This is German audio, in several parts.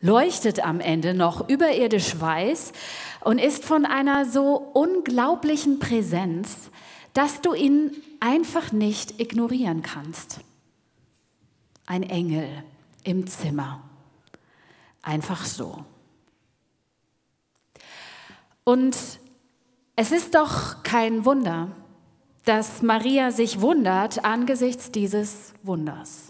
leuchtet am Ende noch überirdisch weiß und ist von einer so unglaublichen Präsenz, dass du ihn einfach nicht ignorieren kannst. Ein Engel im Zimmer. Einfach so. Und es ist doch kein Wunder, dass Maria sich wundert angesichts dieses Wunders.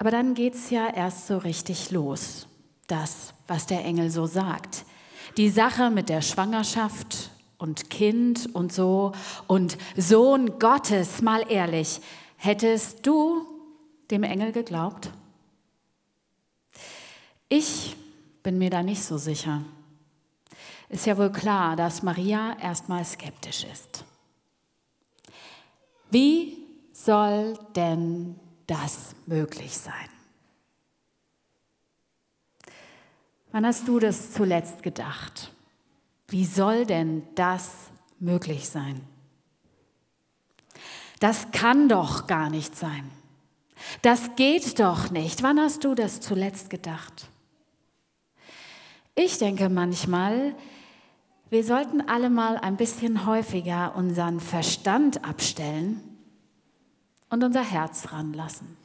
Aber dann geht es ja erst so richtig los, das, was der Engel so sagt. Die Sache mit der Schwangerschaft und Kind und so und Sohn Gottes, mal ehrlich, hättest du dem Engel geglaubt? Ich bin mir da nicht so sicher. Ist ja wohl klar, dass Maria erstmal skeptisch ist. Wie soll denn das möglich sein? Wann hast du das zuletzt gedacht? Wie soll denn das möglich sein? Das kann doch gar nicht sein. Das geht doch nicht. Wann hast du das zuletzt gedacht? Ich denke manchmal, wir sollten alle mal ein bisschen häufiger unseren Verstand abstellen und unser Herz ranlassen.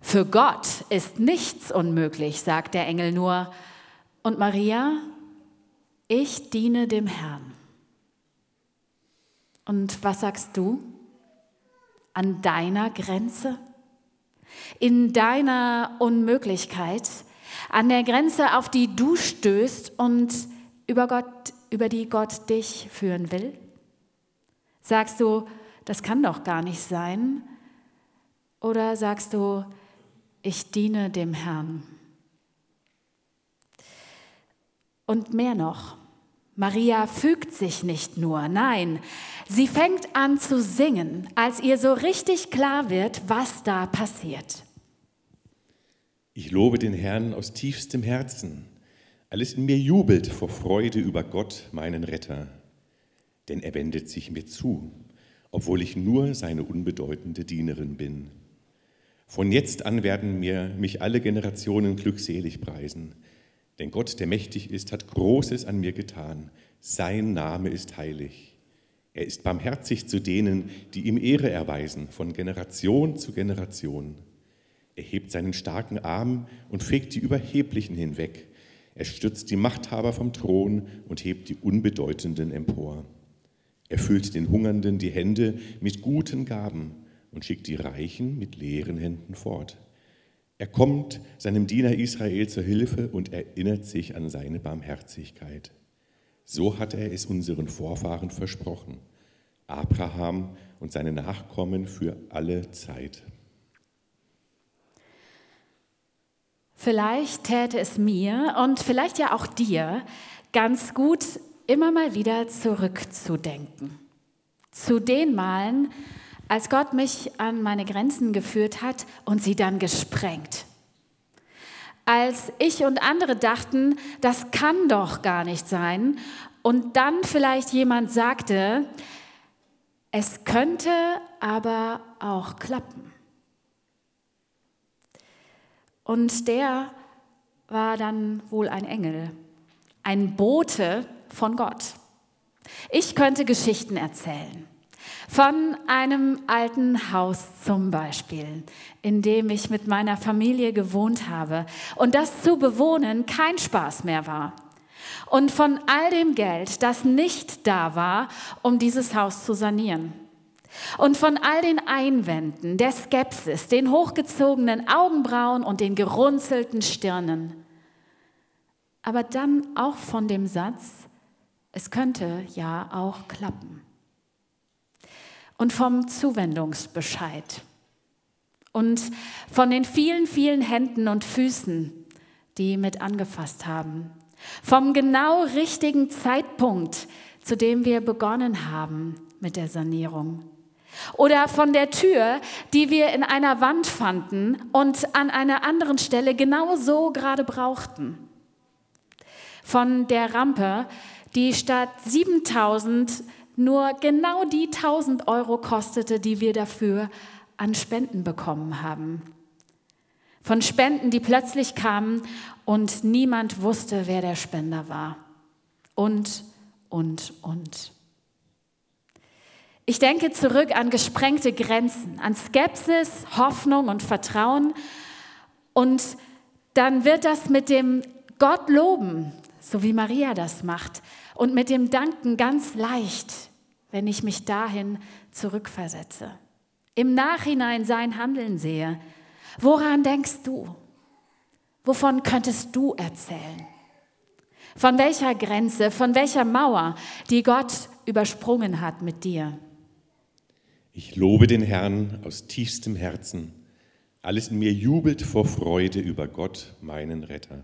Für Gott ist nichts unmöglich, sagt der Engel nur. Und Maria, ich diene dem Herrn. Und was sagst du? An deiner Grenze? In deiner Unmöglichkeit? An der Grenze, auf die du stößt und über, Gott, über die Gott dich führen will? Sagst du, das kann doch gar nicht sein? Oder sagst du, ich diene dem Herrn? Und mehr noch, Maria fügt sich nicht nur, nein, sie fängt an zu singen, als ihr so richtig klar wird, was da passiert. Ich lobe den Herrn aus tiefstem Herzen. Alles in mir jubelt vor Freude über Gott, meinen Retter. Denn er wendet sich mir zu, obwohl ich nur seine unbedeutende Dienerin bin. Von jetzt an werden mir mich alle Generationen glückselig preisen denn Gott, der mächtig ist, hat Großes an mir getan. Sein Name ist heilig. Er ist barmherzig zu denen, die ihm Ehre erweisen, von Generation zu Generation. Er hebt seinen starken Arm und fegt die Überheblichen hinweg. Er stürzt die Machthaber vom Thron und hebt die Unbedeutenden empor. Er füllt den Hungernden die Hände mit guten Gaben und schickt die Reichen mit leeren Händen fort. Er kommt seinem Diener Israel zur Hilfe und erinnert sich an seine Barmherzigkeit. So hat er es unseren Vorfahren versprochen, Abraham und seine Nachkommen für alle Zeit. Vielleicht täte es mir und vielleicht ja auch dir ganz gut, immer mal wieder zurückzudenken. Zu den Malen, als Gott mich an meine Grenzen geführt hat und sie dann gesprengt. Als ich und andere dachten, das kann doch gar nicht sein, und dann vielleicht jemand sagte, es könnte aber auch klappen. Und der war dann wohl ein Engel, ein Bote von Gott. Ich könnte Geschichten erzählen. Von einem alten Haus zum Beispiel, in dem ich mit meiner Familie gewohnt habe und das zu bewohnen kein Spaß mehr war. Und von all dem Geld, das nicht da war, um dieses Haus zu sanieren. Und von all den Einwänden, der Skepsis, den hochgezogenen Augenbrauen und den gerunzelten Stirnen. Aber dann auch von dem Satz, es könnte ja auch klappen und vom Zuwendungsbescheid und von den vielen, vielen Händen und Füßen, die mit angefasst haben, vom genau richtigen Zeitpunkt, zu dem wir begonnen haben mit der Sanierung. Oder von der Tür, die wir in einer Wand fanden und an einer anderen Stelle genau so gerade brauchten. Von der Rampe, die statt 7000 nur genau die 1000 Euro kostete, die wir dafür an Spenden bekommen haben. von Spenden, die plötzlich kamen und niemand wusste, wer der Spender war. Und, und, und. Ich denke zurück an gesprengte Grenzen, an Skepsis, Hoffnung und Vertrauen. Und dann wird das mit dem Gott loben, so wie Maria das macht, und mit dem Danken ganz leicht, wenn ich mich dahin zurückversetze. Im Nachhinein sein Handeln sehe. Woran denkst du? Wovon könntest du erzählen? Von welcher Grenze, von welcher Mauer, die Gott übersprungen hat mit dir? Ich lobe den Herrn aus tiefstem Herzen. Alles in mir jubelt vor Freude über Gott, meinen Retter.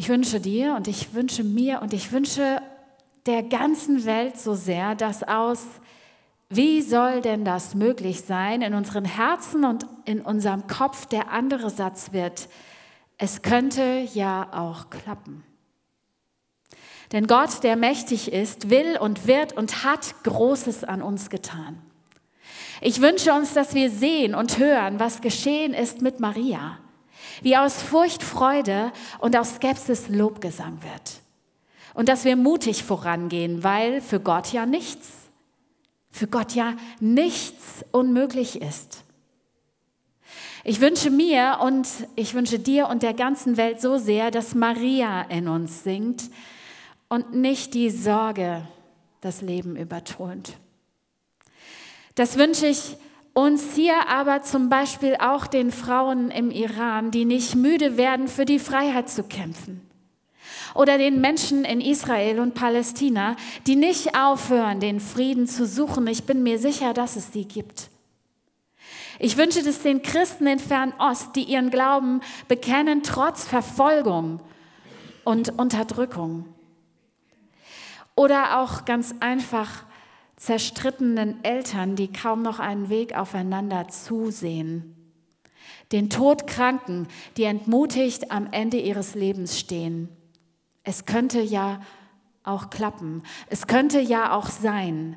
Ich wünsche dir und ich wünsche mir und ich wünsche der ganzen Welt so sehr, dass aus wie soll denn das möglich sein in unseren Herzen und in unserem Kopf der andere Satz wird, es könnte ja auch klappen. Denn Gott, der mächtig ist, will und wird und hat Großes an uns getan. Ich wünsche uns, dass wir sehen und hören, was geschehen ist mit Maria, wie aus Furcht Freude und aus Skepsis Lobgesang wird. Und dass wir mutig vorangehen, weil für Gott ja nichts, für Gott ja nichts unmöglich ist. Ich wünsche mir und ich wünsche dir und der ganzen Welt so sehr, dass Maria in uns singt, und nicht die Sorge das Leben übertont. Das wünsche ich uns hier aber zum Beispiel auch den Frauen im Iran, die nicht müde werden, für die Freiheit zu kämpfen. Oder den Menschen in Israel und Palästina, die nicht aufhören, den Frieden zu suchen. Ich bin mir sicher, dass es die gibt. Ich wünsche es den Christen in Fernost, die ihren Glauben bekennen, trotz Verfolgung und Unterdrückung. Oder auch ganz einfach zerstrittenen Eltern, die kaum noch einen Weg aufeinander zusehen. Den Todkranken, die entmutigt am Ende ihres Lebens stehen. Es könnte ja auch klappen. Es könnte ja auch sein.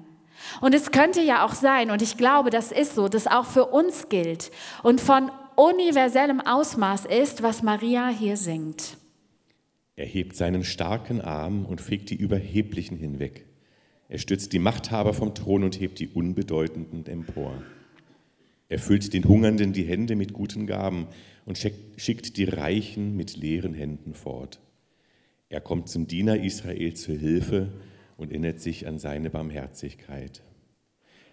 Und es könnte ja auch sein, und ich glaube, das ist so, dass auch für uns gilt und von universellem Ausmaß ist, was Maria hier singt. Er hebt seinen starken Arm und fegt die Überheblichen hinweg. Er stützt die Machthaber vom Thron und hebt die Unbedeutenden empor. Er füllt den Hungernden die Hände mit guten Gaben und schickt die Reichen mit leeren Händen fort. Er kommt zum Diener Israel zur Hilfe und erinnert sich an seine Barmherzigkeit.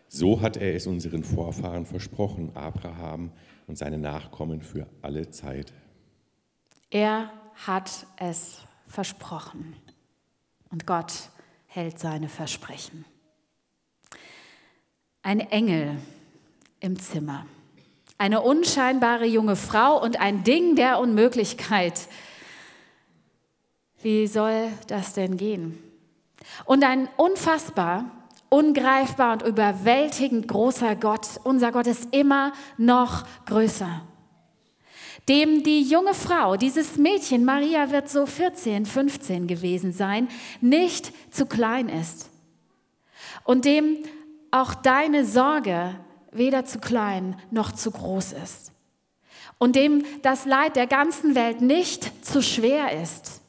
So hat er es unseren Vorfahren versprochen, Abraham und seine Nachkommen für alle Zeit. Er hat es versprochen. Und Gott hält seine Versprechen. Ein Engel im Zimmer, eine unscheinbare junge Frau und ein Ding der Unmöglichkeit. Wie soll das denn gehen? Und ein unfassbar, ungreifbar und überwältigend großer Gott, unser Gott ist immer noch größer dem die junge Frau, dieses Mädchen, Maria wird so 14, 15 gewesen sein, nicht zu klein ist. Und dem auch deine Sorge weder zu klein noch zu groß ist. Und dem das Leid der ganzen Welt nicht zu schwer ist.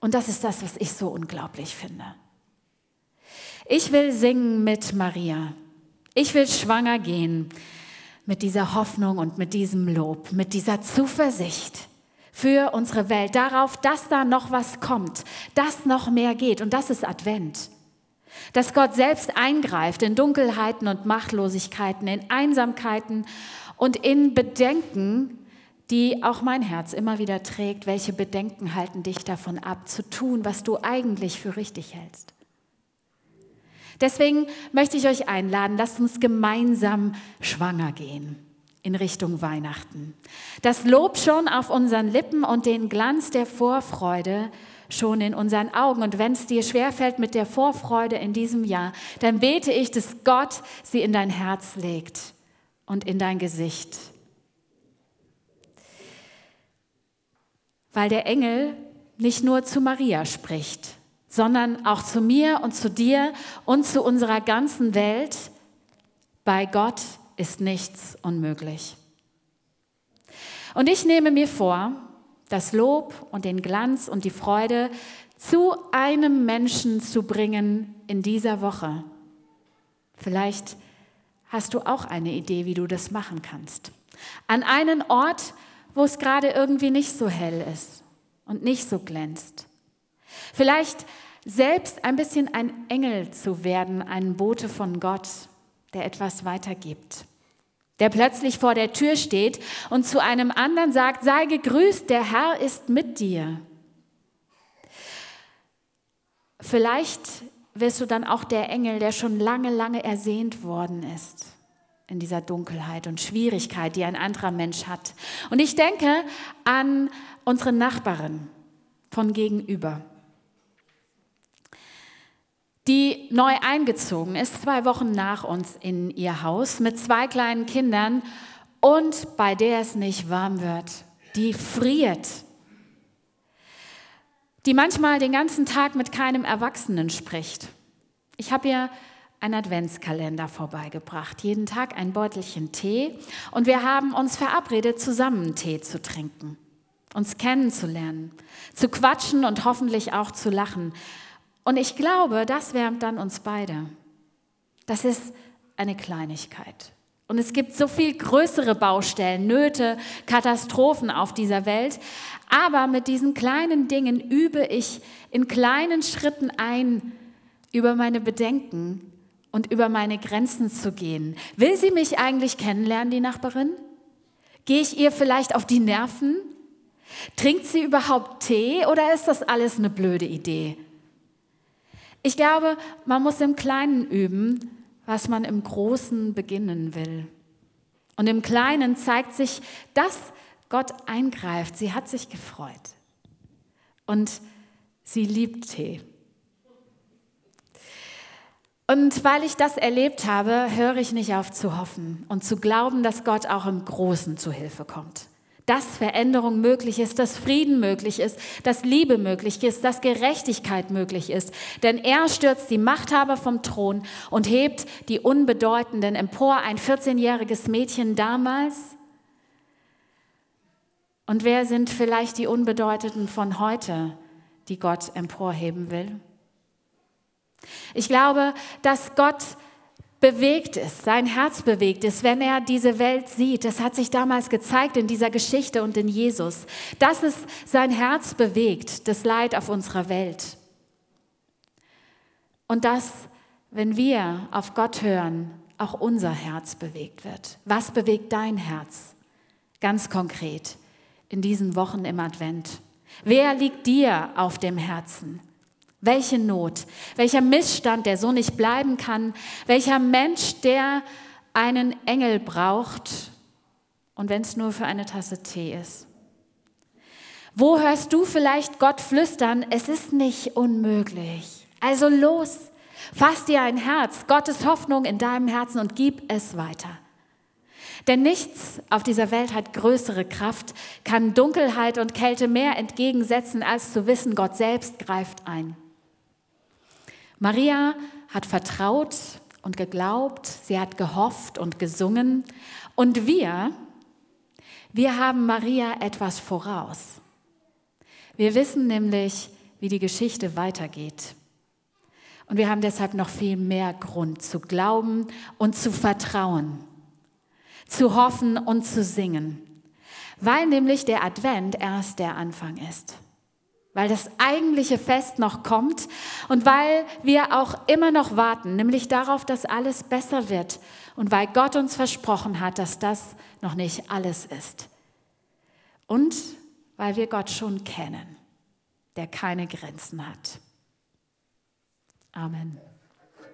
Und das ist das, was ich so unglaublich finde. Ich will singen mit Maria. Ich will schwanger gehen mit dieser Hoffnung und mit diesem Lob, mit dieser Zuversicht für unsere Welt, darauf, dass da noch was kommt, dass noch mehr geht. Und das ist Advent. Dass Gott selbst eingreift in Dunkelheiten und Machtlosigkeiten, in Einsamkeiten und in Bedenken, die auch mein Herz immer wieder trägt. Welche Bedenken halten dich davon ab, zu tun, was du eigentlich für richtig hältst? Deswegen möchte ich euch einladen, lasst uns gemeinsam schwanger gehen in Richtung Weihnachten. Das Lob schon auf unseren Lippen und den Glanz der Vorfreude schon in unseren Augen. Und wenn es dir schwerfällt mit der Vorfreude in diesem Jahr, dann bete ich, dass Gott sie in dein Herz legt und in dein Gesicht. Weil der Engel nicht nur zu Maria spricht, sondern auch zu mir und zu dir und zu unserer ganzen Welt. Bei Gott ist nichts unmöglich. Und ich nehme mir vor, das Lob und den Glanz und die Freude zu einem Menschen zu bringen in dieser Woche. Vielleicht hast du auch eine Idee, wie du das machen kannst. An einen Ort, wo es gerade irgendwie nicht so hell ist und nicht so glänzt. Vielleicht selbst ein bisschen ein Engel zu werden, ein Bote von Gott, der etwas weitergibt. Der plötzlich vor der Tür steht und zu einem anderen sagt, sei gegrüßt, der Herr ist mit dir. Vielleicht wirst du dann auch der Engel, der schon lange, lange ersehnt worden ist in dieser Dunkelheit und Schwierigkeit, die ein anderer Mensch hat. Und ich denke an unsere Nachbarin von gegenüber, die neu eingezogen ist, zwei Wochen nach uns in ihr Haus mit zwei kleinen Kindern und bei der es nicht warm wird. Die friert. Die manchmal den ganzen Tag mit keinem Erwachsenen spricht. Ich habe ihr einen Adventskalender vorbeigebracht, jeden Tag ein Beutelchen Tee und wir haben uns verabredet, zusammen Tee zu trinken, uns kennenzulernen, zu quatschen und hoffentlich auch zu lachen. Und ich glaube, das wärmt dann uns beide. Das ist eine Kleinigkeit. Und es gibt so viel größere Baustellen, Nöte, Katastrophen auf dieser Welt. Aber mit diesen kleinen Dingen übe ich in kleinen Schritten ein, über meine Bedenken und über meine Grenzen zu gehen. Will sie mich eigentlich kennenlernen, die Nachbarin? Gehe ich ihr vielleicht auf die Nerven? Trinkt sie überhaupt Tee oder ist das alles eine blöde Idee? Ich glaube, man muss im Kleinen üben, was man im Großen beginnen will. Und im Kleinen zeigt sich, dass Gott eingreift. Sie hat sich gefreut. Und sie liebt Tee. Und weil ich das erlebt habe, höre ich nicht auf zu hoffen und zu glauben, dass Gott auch im Großen zu Hilfe kommt. Dass Veränderung möglich ist, dass Frieden möglich ist, dass Liebe möglich ist, dass Gerechtigkeit möglich ist. Denn er stürzt die Machthaber vom Thron und hebt die Unbedeutenden empor. Ein 14-jähriges Mädchen damals. Und wer sind vielleicht die Unbedeutenden von heute, die Gott emporheben will? Ich glaube, dass Gott bewegt ist, sein Herz bewegt ist, wenn er diese Welt sieht. Das hat sich damals gezeigt in dieser Geschichte und in Jesus, dass es sein Herz bewegt, das Leid auf unserer Welt. Und dass, wenn wir auf Gott hören, auch unser Herz bewegt wird. Was bewegt dein Herz? Ganz konkret in diesen Wochen im Advent. Wer liegt dir auf dem Herzen? Welche Not, welcher Missstand, der so nicht bleiben kann, welcher Mensch, der einen Engel braucht und wenn es nur für eine Tasse Tee ist. Wo hörst du vielleicht Gott flüstern, es ist nicht unmöglich. Also los, fass dir ein Herz, Gottes Hoffnung in deinem Herzen und gib es weiter. Denn nichts auf dieser Welt hat größere Kraft, kann Dunkelheit und Kälte mehr entgegensetzen, als zu wissen, Gott selbst greift ein. Maria hat vertraut und geglaubt, sie hat gehofft und gesungen. Und wir, wir haben Maria etwas voraus. Wir wissen nämlich, wie die Geschichte weitergeht. Und wir haben deshalb noch viel mehr Grund zu glauben und zu vertrauen, zu hoffen und zu singen, weil nämlich der Advent erst der Anfang ist weil das eigentliche Fest noch kommt und weil wir auch immer noch warten, nämlich darauf, dass alles besser wird und weil Gott uns versprochen hat, dass das noch nicht alles ist. Und weil wir Gott schon kennen, der keine Grenzen hat. Amen.